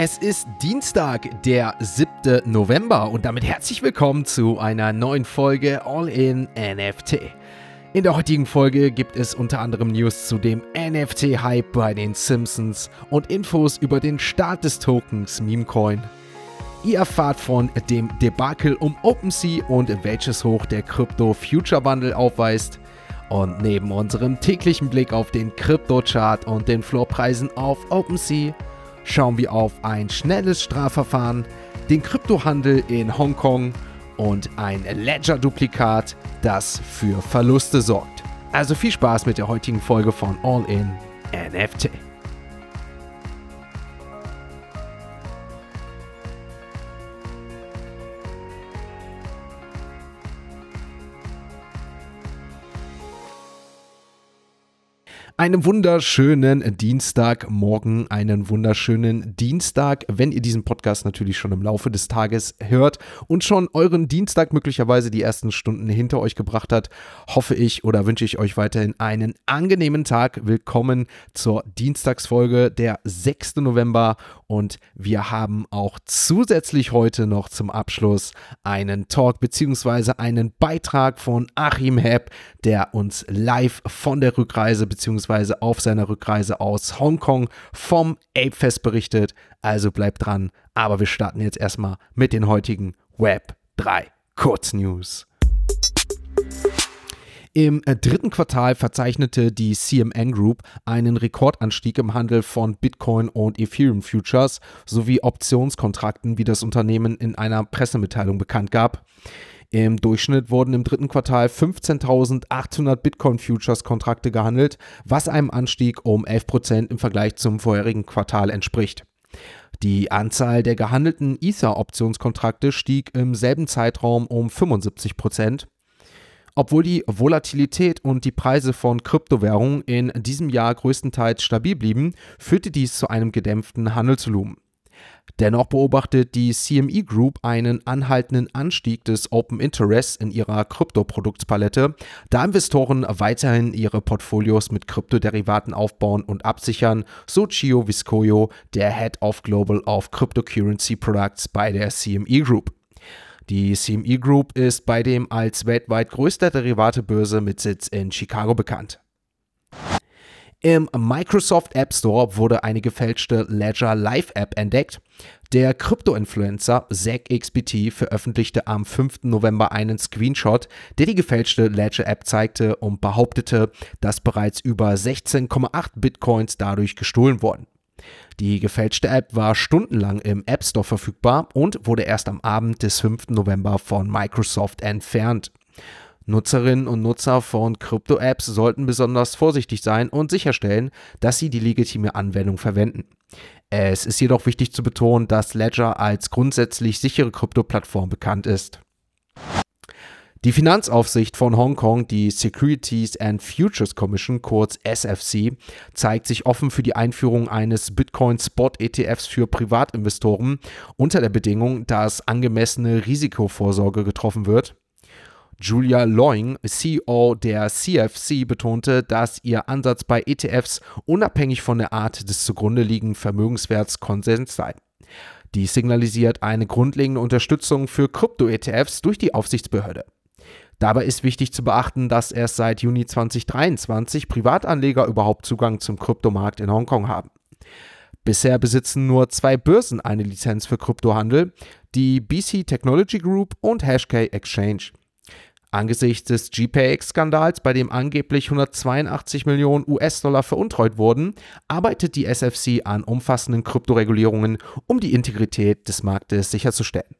Es ist Dienstag, der 7. November und damit herzlich willkommen zu einer neuen Folge All in NFT. In der heutigen Folge gibt es unter anderem News zu dem NFT-Hype bei den Simpsons und Infos über den Start des Tokens Memecoin. Ihr erfahrt von dem Debakel um OpenSea und welches Hoch der Crypto Future Bundle aufweist. Und neben unserem täglichen Blick auf den Krypto-Chart und den Floorpreisen auf OpenSea schauen wir auf ein schnelles Strafverfahren, den Kryptohandel in Hongkong und ein Ledger-Duplikat, das für Verluste sorgt. Also viel Spaß mit der heutigen Folge von All in NFT. Einen wunderschönen Dienstagmorgen, einen wunderschönen Dienstag, wenn ihr diesen Podcast natürlich schon im Laufe des Tages hört und schon euren Dienstag möglicherweise die ersten Stunden hinter euch gebracht hat, hoffe ich oder wünsche ich euch weiterhin einen angenehmen Tag. Willkommen zur Dienstagsfolge, der 6. November und wir haben auch zusätzlich heute noch zum Abschluss einen Talk bzw. einen Beitrag von Achim Hepp, der uns live von der Rückreise bzw auf seiner Rückreise aus Hongkong vom Ape Fest berichtet. Also bleibt dran. Aber wir starten jetzt erstmal mit den heutigen Web 3 Kurznews. Im äh, dritten Quartal verzeichnete die CMN Group einen Rekordanstieg im Handel von Bitcoin und Ethereum Futures sowie Optionskontrakten, wie das Unternehmen in einer Pressemitteilung bekannt gab. Im Durchschnitt wurden im dritten Quartal 15.800 Bitcoin-Futures-Kontrakte gehandelt, was einem Anstieg um 11% im Vergleich zum vorherigen Quartal entspricht. Die Anzahl der gehandelten Ether-Optionskontrakte stieg im selben Zeitraum um 75 Obwohl die Volatilität und die Preise von Kryptowährungen in diesem Jahr größtenteils stabil blieben, führte dies zu einem gedämpften Handelsvolumen. Dennoch beobachtet die CME Group einen anhaltenden Anstieg des Open Interests in ihrer Kryptoproduktspalette, da Investoren weiterhin ihre Portfolios mit Kryptoderivaten aufbauen und absichern, so Chio Viscoyo, der Head of Global of Cryptocurrency Products bei der CME Group. Die CME Group ist bei dem als weltweit größter Derivatebörse mit Sitz in Chicago bekannt. Im Microsoft App Store wurde eine gefälschte Ledger Live App entdeckt. Der Krypto-Influencer ZachXBT veröffentlichte am 5. November einen Screenshot, der die gefälschte Ledger App zeigte und behauptete, dass bereits über 16,8 Bitcoins dadurch gestohlen wurden. Die gefälschte App war stundenlang im App Store verfügbar und wurde erst am Abend des 5. November von Microsoft entfernt. Nutzerinnen und Nutzer von Krypto-Apps sollten besonders vorsichtig sein und sicherstellen, dass sie die legitime Anwendung verwenden. Es ist jedoch wichtig zu betonen, dass Ledger als grundsätzlich sichere Krypto-Plattform bekannt ist. Die Finanzaufsicht von Hongkong, die Securities and Futures Commission, kurz SFC, zeigt sich offen für die Einführung eines Bitcoin Spot ETFs für Privatinvestoren unter der Bedingung, dass angemessene Risikovorsorge getroffen wird. Julia Loing, CEO der CFC, betonte, dass ihr Ansatz bei ETFs unabhängig von der Art des zugrunde liegenden Vermögenswerts Konsens sei. Dies signalisiert eine grundlegende Unterstützung für Krypto-ETFs durch die Aufsichtsbehörde. Dabei ist wichtig zu beachten, dass erst seit Juni 2023 Privatanleger überhaupt Zugang zum Kryptomarkt in Hongkong haben. Bisher besitzen nur zwei Börsen eine Lizenz für Kryptohandel, die BC Technology Group und Hashkey Exchange. Angesichts des GPX-Skandals, bei dem angeblich 182 Millionen US-Dollar veruntreut wurden, arbeitet die SFC an umfassenden Kryptoregulierungen, um die Integrität des Marktes sicherzustellen.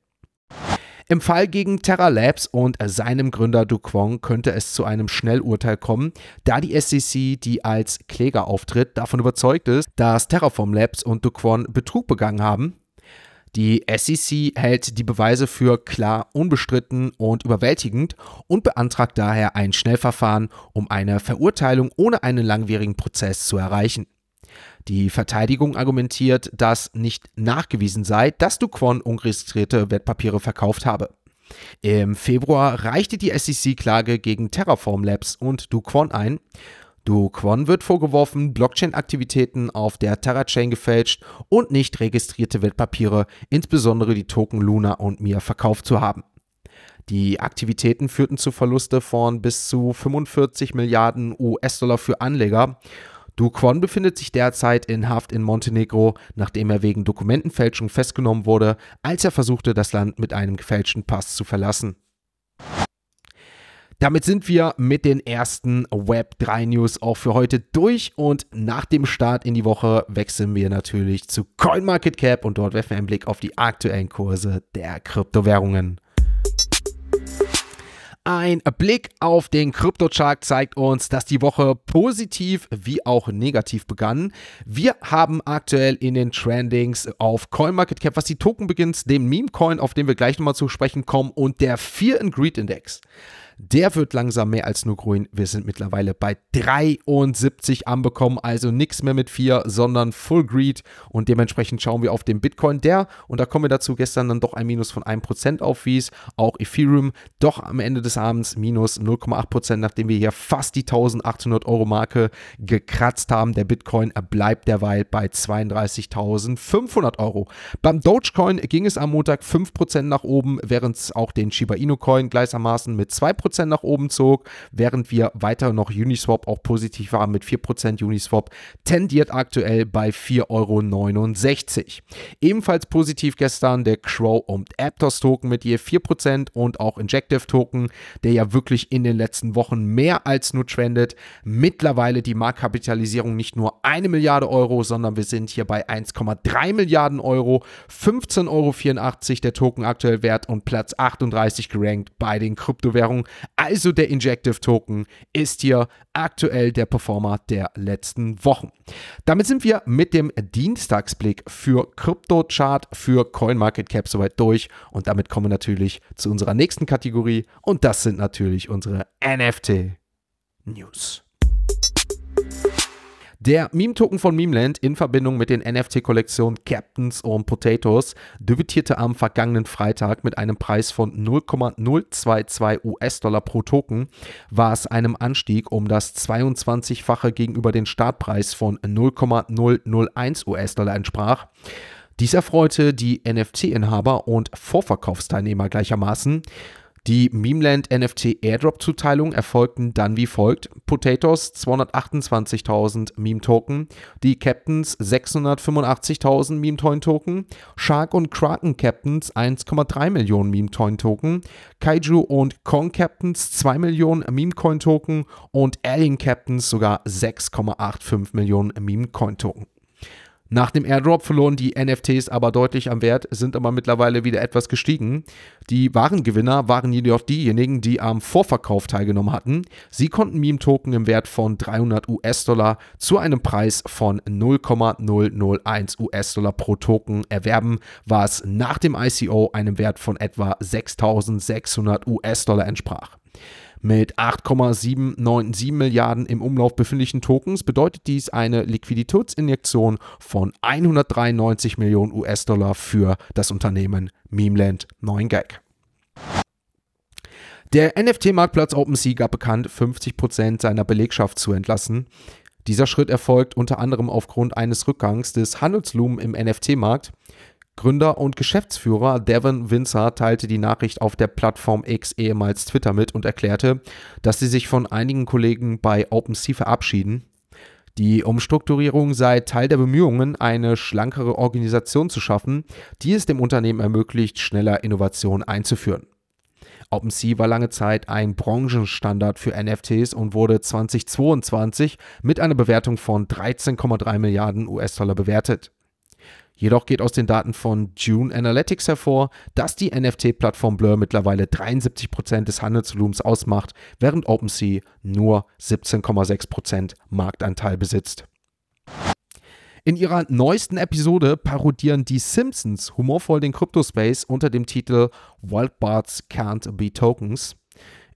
Im Fall gegen Terra Labs und seinem Gründer Du Kwong könnte es zu einem Schnellurteil kommen, da die SEC, die als Kläger auftritt, davon überzeugt ist, dass Terraform Labs und Du Kwon Betrug begangen haben die SEC hält die Beweise für klar, unbestritten und überwältigend und beantragt daher ein Schnellverfahren, um eine Verurteilung ohne einen langwierigen Prozess zu erreichen. Die Verteidigung argumentiert, dass nicht nachgewiesen sei, dass Duquon unregistrierte Wertpapiere verkauft habe. Im Februar reichte die SEC Klage gegen Terraform Labs und Duquon ein. Kwon wird vorgeworfen, Blockchain-Aktivitäten auf der Terra-Chain gefälscht und nicht registrierte Wertpapiere, insbesondere die Token Luna und Mia, verkauft zu haben. Die Aktivitäten führten zu Verluste von bis zu 45 Milliarden US-Dollar für Anleger. Du Kwon befindet sich derzeit in Haft in Montenegro, nachdem er wegen Dokumentenfälschung festgenommen wurde, als er versuchte, das Land mit einem gefälschten Pass zu verlassen. Damit sind wir mit den ersten Web3 News auch für heute durch und nach dem Start in die Woche wechseln wir natürlich zu CoinMarketCap und dort werfen wir einen Blick auf die aktuellen Kurse der Kryptowährungen. Ein Blick auf den Kryptochart zeigt uns, dass die Woche positiv wie auch negativ begann. Wir haben aktuell in den Trendings auf CoinMarketCap, was die Token beginnt, dem Meme-Coin, auf den wir gleich nochmal zu sprechen kommen, und der Fear and Greed Index. Der wird langsam mehr als nur grün. Wir sind mittlerweile bei 73 anbekommen, also nichts mehr mit 4, sondern Full Greed. Und dementsprechend schauen wir auf den Bitcoin, der, und da kommen wir dazu, gestern dann doch ein Minus von 1% aufwies. Auch Ethereum doch am Ende des Abends minus 0,8%, nachdem wir hier fast die 1800 Euro Marke gekratzt haben. Der Bitcoin bleibt derweil bei 32.500 Euro. Beim Dogecoin ging es am Montag 5% nach oben, während es auch den Shiba Inu Coin gleichermaßen mit 2% 4% nach oben zog, während wir weiter noch Uniswap auch positiv waren mit 4%. Uniswap tendiert aktuell bei 4,69 Euro. Ebenfalls positiv gestern der Crow und Aptos Token mit je 4% und auch Injective Token, der ja wirklich in den letzten Wochen mehr als nur trendet. Mittlerweile die Marktkapitalisierung nicht nur eine Milliarde Euro, sondern wir sind hier bei 1,3 Milliarden Euro. 15,84 Euro der Token aktuell wert und Platz 38 gerankt bei den Kryptowährungen. Also der Injective Token ist hier aktuell der Performer der letzten Wochen. Damit sind wir mit dem Dienstagsblick für CryptoChart für CoinMarketCap soweit durch und damit kommen wir natürlich zu unserer nächsten Kategorie und das sind natürlich unsere NFT News. Der Meme-Token von Memeland in Verbindung mit den NFT-Kollektionen Captains und Potatoes debütierte am vergangenen Freitag mit einem Preis von 0,022 US-Dollar pro Token, was einem Anstieg um das 22-fache gegenüber den Startpreis von 0,001 US-Dollar entsprach. Dies erfreute die NFT-Inhaber und Vorverkaufsteilnehmer gleichermaßen. Die Memeland NFT Airdrop Zuteilungen erfolgten dann wie folgt: Potatoes 228.000 Meme Token, die Captains 685.000 Meme Toin Token, Shark und Kraken Captains 1,3 Millionen Meme Toin Token, Kaiju und Kong Captains 2 Millionen Meme Coin Token und Alien Captains sogar 6,85 Millionen Meme Coin Token. Nach dem Airdrop verloren die NFTs aber deutlich am Wert, sind aber mittlerweile wieder etwas gestiegen. Die wahren Gewinner waren jedoch diejenigen, die am Vorverkauf teilgenommen hatten. Sie konnten Meme-Token im Wert von 300 US-Dollar zu einem Preis von 0,001 US-Dollar pro Token erwerben, was nach dem ICO einem Wert von etwa 6600 US-Dollar entsprach. Mit 8,797 Milliarden im Umlauf befindlichen Tokens bedeutet dies eine Liquiditätsinjektion von 193 Millionen US-Dollar für das Unternehmen Memeland 9gag. Der NFT-Marktplatz OpenSea gab bekannt, 50% seiner Belegschaft zu entlassen. Dieser Schritt erfolgt unter anderem aufgrund eines Rückgangs des Handelslumen im NFT-Markt. Gründer und Geschäftsführer Devin Windsor teilte die Nachricht auf der Plattform X ehemals Twitter mit und erklärte, dass sie sich von einigen Kollegen bei OpenSea verabschieden. Die Umstrukturierung sei Teil der Bemühungen, eine schlankere Organisation zu schaffen, die es dem Unternehmen ermöglicht, schneller Innovation einzuführen. OpenSea war lange Zeit ein Branchenstandard für NFTs und wurde 2022 mit einer Bewertung von 13,3 Milliarden US-Dollar bewertet. Jedoch geht aus den Daten von June Analytics hervor, dass die NFT-Plattform Blur mittlerweile 73% des Handelsvolumens ausmacht, während OpenSea nur 17,6% Marktanteil besitzt. In ihrer neuesten Episode parodieren die Simpsons humorvoll den Crypto-Space unter dem Titel Wild Bards Can't Be Tokens.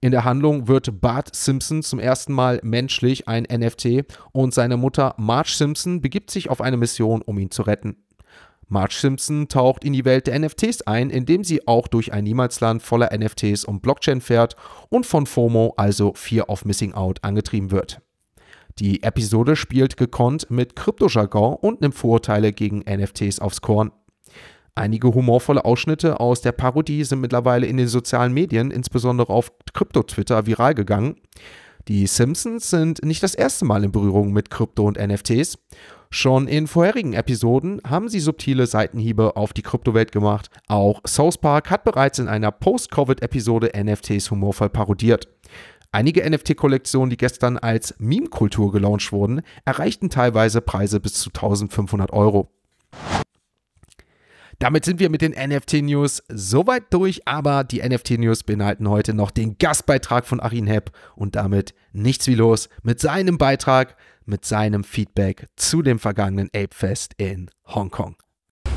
In der Handlung wird Bart Simpson zum ersten Mal menschlich ein NFT und seine Mutter Marge Simpson begibt sich auf eine Mission, um ihn zu retten. Marge Simpson taucht in die Welt der NFTs ein, indem sie auch durch ein Niemalsland voller NFTs und Blockchain fährt und von FOMO, also Fear of Missing Out, angetrieben wird. Die Episode spielt gekonnt mit Kryptojargon und nimmt Vorurteile gegen NFTs aufs Korn. Einige humorvolle Ausschnitte aus der Parodie sind mittlerweile in den sozialen Medien, insbesondere auf Krypto-Twitter, viral gegangen. Die Simpsons sind nicht das erste Mal in Berührung mit Krypto und NFTs. Schon in vorherigen Episoden haben sie subtile Seitenhiebe auf die Kryptowelt gemacht. Auch South Park hat bereits in einer Post-Covid-Episode NFTs humorvoll parodiert. Einige NFT-Kollektionen, die gestern als Meme-Kultur gelauncht wurden, erreichten teilweise Preise bis zu 1500 Euro. Damit sind wir mit den NFT-News soweit durch, aber die NFT-News beinhalten heute noch den Gastbeitrag von Arin Hepp und damit nichts wie los mit seinem Beitrag, mit seinem Feedback zu dem vergangenen Ape Fest in Hongkong.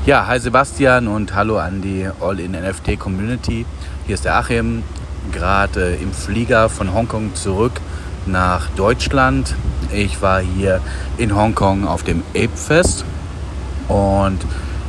Ja, hi Sebastian und hallo an die All-in-NFT-Community. Hier ist der Achim, gerade im Flieger von Hongkong zurück nach Deutschland. Ich war hier in Hongkong auf dem Ape Fest und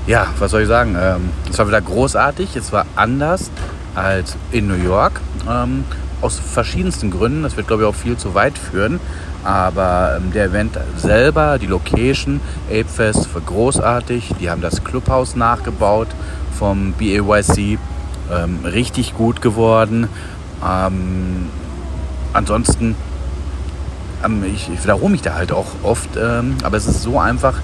ja, was soll ich sagen? Ähm, es war wieder großartig. Es war anders als in New York. Ähm, aus verschiedensten Gründen. Das wird, glaube ich, auch viel zu weit führen. Aber ähm, der Event selber, die Location, Apefest, war großartig. Die haben das Clubhaus nachgebaut vom BAYC. Ähm, richtig gut geworden. Ähm, ansonsten ähm, ich, ich wiederhole mich da halt auch oft, ähm, aber es ist so einfach,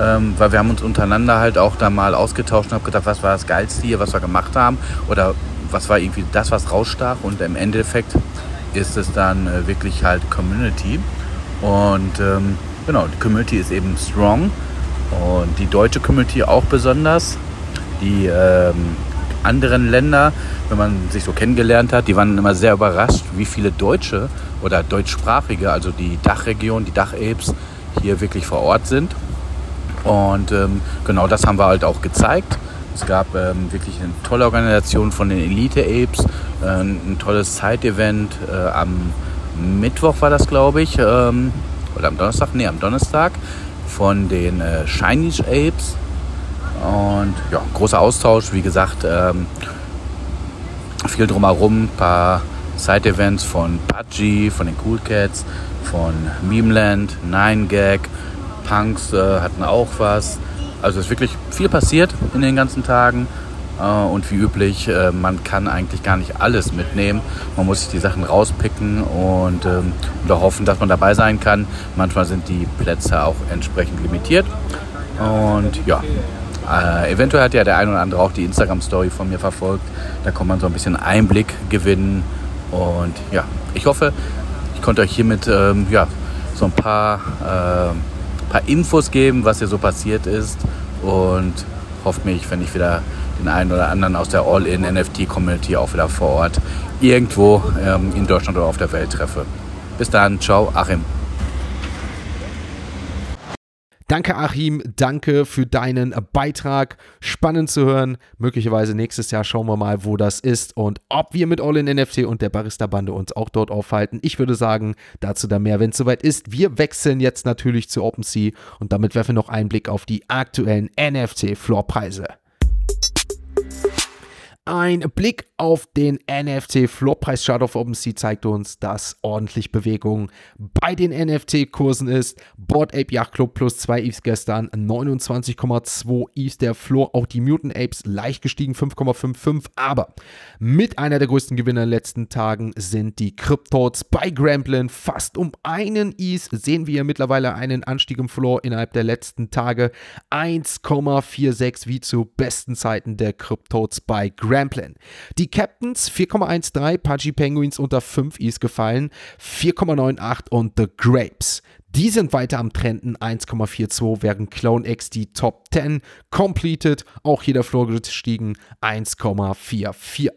ähm, weil wir haben uns untereinander halt auch da mal ausgetauscht und haben gedacht, was war das Geilste hier, was wir gemacht haben oder was war irgendwie das, was rausstach und im Endeffekt ist es dann äh, wirklich halt Community und ähm, genau, die Community ist eben strong und die deutsche Community auch besonders, die ähm, anderen Länder, wenn man sich so kennengelernt hat, die waren immer sehr überrascht, wie viele Deutsche oder Deutschsprachige, also die Dachregion, die Dach-Apes, hier wirklich vor Ort sind. Und ähm, genau das haben wir halt auch gezeigt. Es gab ähm, wirklich eine tolle Organisation von den Elite-Apes, äh, ein tolles Side-Event. Äh, am Mittwoch war das, glaube ich, ähm, oder am Donnerstag, nee, am Donnerstag von den äh, Chinese Apes. Und ja, großer Austausch, wie gesagt, ähm, viel drumherum, paar Side-Events von Pudgy, von den Cool Cats, von Memeland, 9gag, Punks äh, hatten auch was. Also es ist wirklich viel passiert in den ganzen Tagen. Äh, und wie üblich, äh, man kann eigentlich gar nicht alles mitnehmen. Man muss sich die Sachen rauspicken und, ähm, und hoffen, dass man dabei sein kann. Manchmal sind die Plätze auch entsprechend limitiert. Und ja, äh, eventuell hat ja der ein oder andere auch die Instagram-Story von mir verfolgt. Da kann man so ein bisschen Einblick gewinnen. Und ja, ich hoffe, ich konnte euch hiermit ähm, ja, so ein paar, äh, paar Infos geben, was hier so passiert ist. Und hoffe mich, wenn ich wieder den einen oder anderen aus der All-in-NFT-Community auch wieder vor Ort irgendwo ähm, in Deutschland oder auf der Welt treffe. Bis dann, ciao, Achim. Danke, Achim. Danke für deinen Beitrag. Spannend zu hören. Möglicherweise nächstes Jahr schauen wir mal, wo das ist und ob wir mit All in NFT und der Barista-Bande uns auch dort aufhalten. Ich würde sagen, dazu dann mehr, wenn es soweit ist. Wir wechseln jetzt natürlich zu OpenSea und damit werfen wir noch einen Blick auf die aktuellen NFT-Floorpreise. Ein Blick auf den NFT Floorpreis Chart auf OpenSea zeigt uns, dass ordentlich Bewegung bei den NFT-Kursen ist. Board Ape Yacht Club plus 2 ETHs gestern, 29,2 ETHs der Floor. Auch die Mutant Apes leicht gestiegen, 5,55. Aber mit einer der größten Gewinner in den letzten Tagen sind die Cryptots bei Gramblin. Fast um einen ETH sehen wir mittlerweile einen Anstieg im Floor innerhalb der letzten Tage. 1,46 wie zu besten Zeiten der Cryptots bei. Ramplin. Die Captains 4,13, Pudgy Penguins unter 5 Is gefallen, 4,98 und The Grapes. Die sind weiter am Trenden 1,42, während Clone X die Top 10 completed, auch hier der Floor gestiegen 1,44.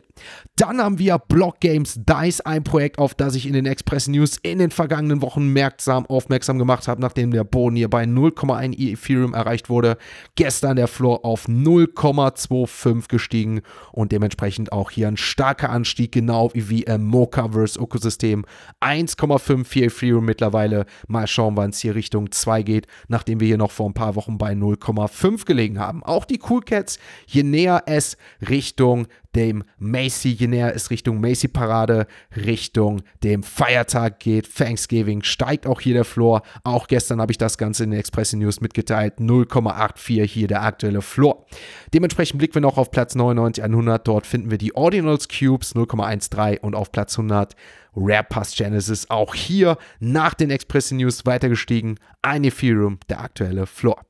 Dann haben wir Block Games Dice, ein Projekt, auf das ich in den Express News in den vergangenen Wochen merksam aufmerksam gemacht habe, nachdem der Boden hier bei 0,1 Ethereum erreicht wurde. Gestern der Floor auf 0,25 gestiegen und dementsprechend auch hier ein starker Anstieg, genau wie im Mochaverse Ökosystem. 1,54 Ethereum mittlerweile. Mal schauen, wann es hier Richtung 2 geht, nachdem wir hier noch vor ein paar Wochen bei 0,5 gelegen haben. Auch die Cool Cats, je näher es Richtung dem Macy, näher es Richtung Macy-Parade, Richtung dem Feiertag geht, Thanksgiving, steigt auch hier der Floor. Auch gestern habe ich das Ganze in den Express News mitgeteilt. 0,84 hier der aktuelle Floor. Dementsprechend blicken wir noch auf Platz 99 100. Dort finden wir die Ordinals Cubes 0,13 und auf Platz 100 Rare Pass Genesis. Auch hier nach den Express News weiter gestiegen. Ein Ethereum, der aktuelle Floor.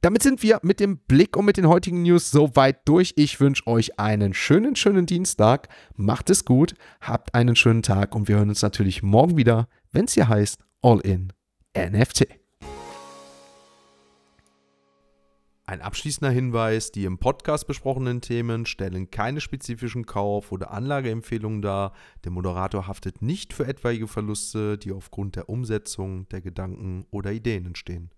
Damit sind wir mit dem Blick und mit den heutigen News soweit durch. Ich wünsche euch einen schönen, schönen Dienstag. Macht es gut, habt einen schönen Tag und wir hören uns natürlich morgen wieder, wenn es hier heißt All in NFT. Ein abschließender Hinweis, die im Podcast besprochenen Themen stellen keine spezifischen Kauf- oder Anlageempfehlungen dar. Der Moderator haftet nicht für etwaige Verluste, die aufgrund der Umsetzung der Gedanken oder Ideen entstehen.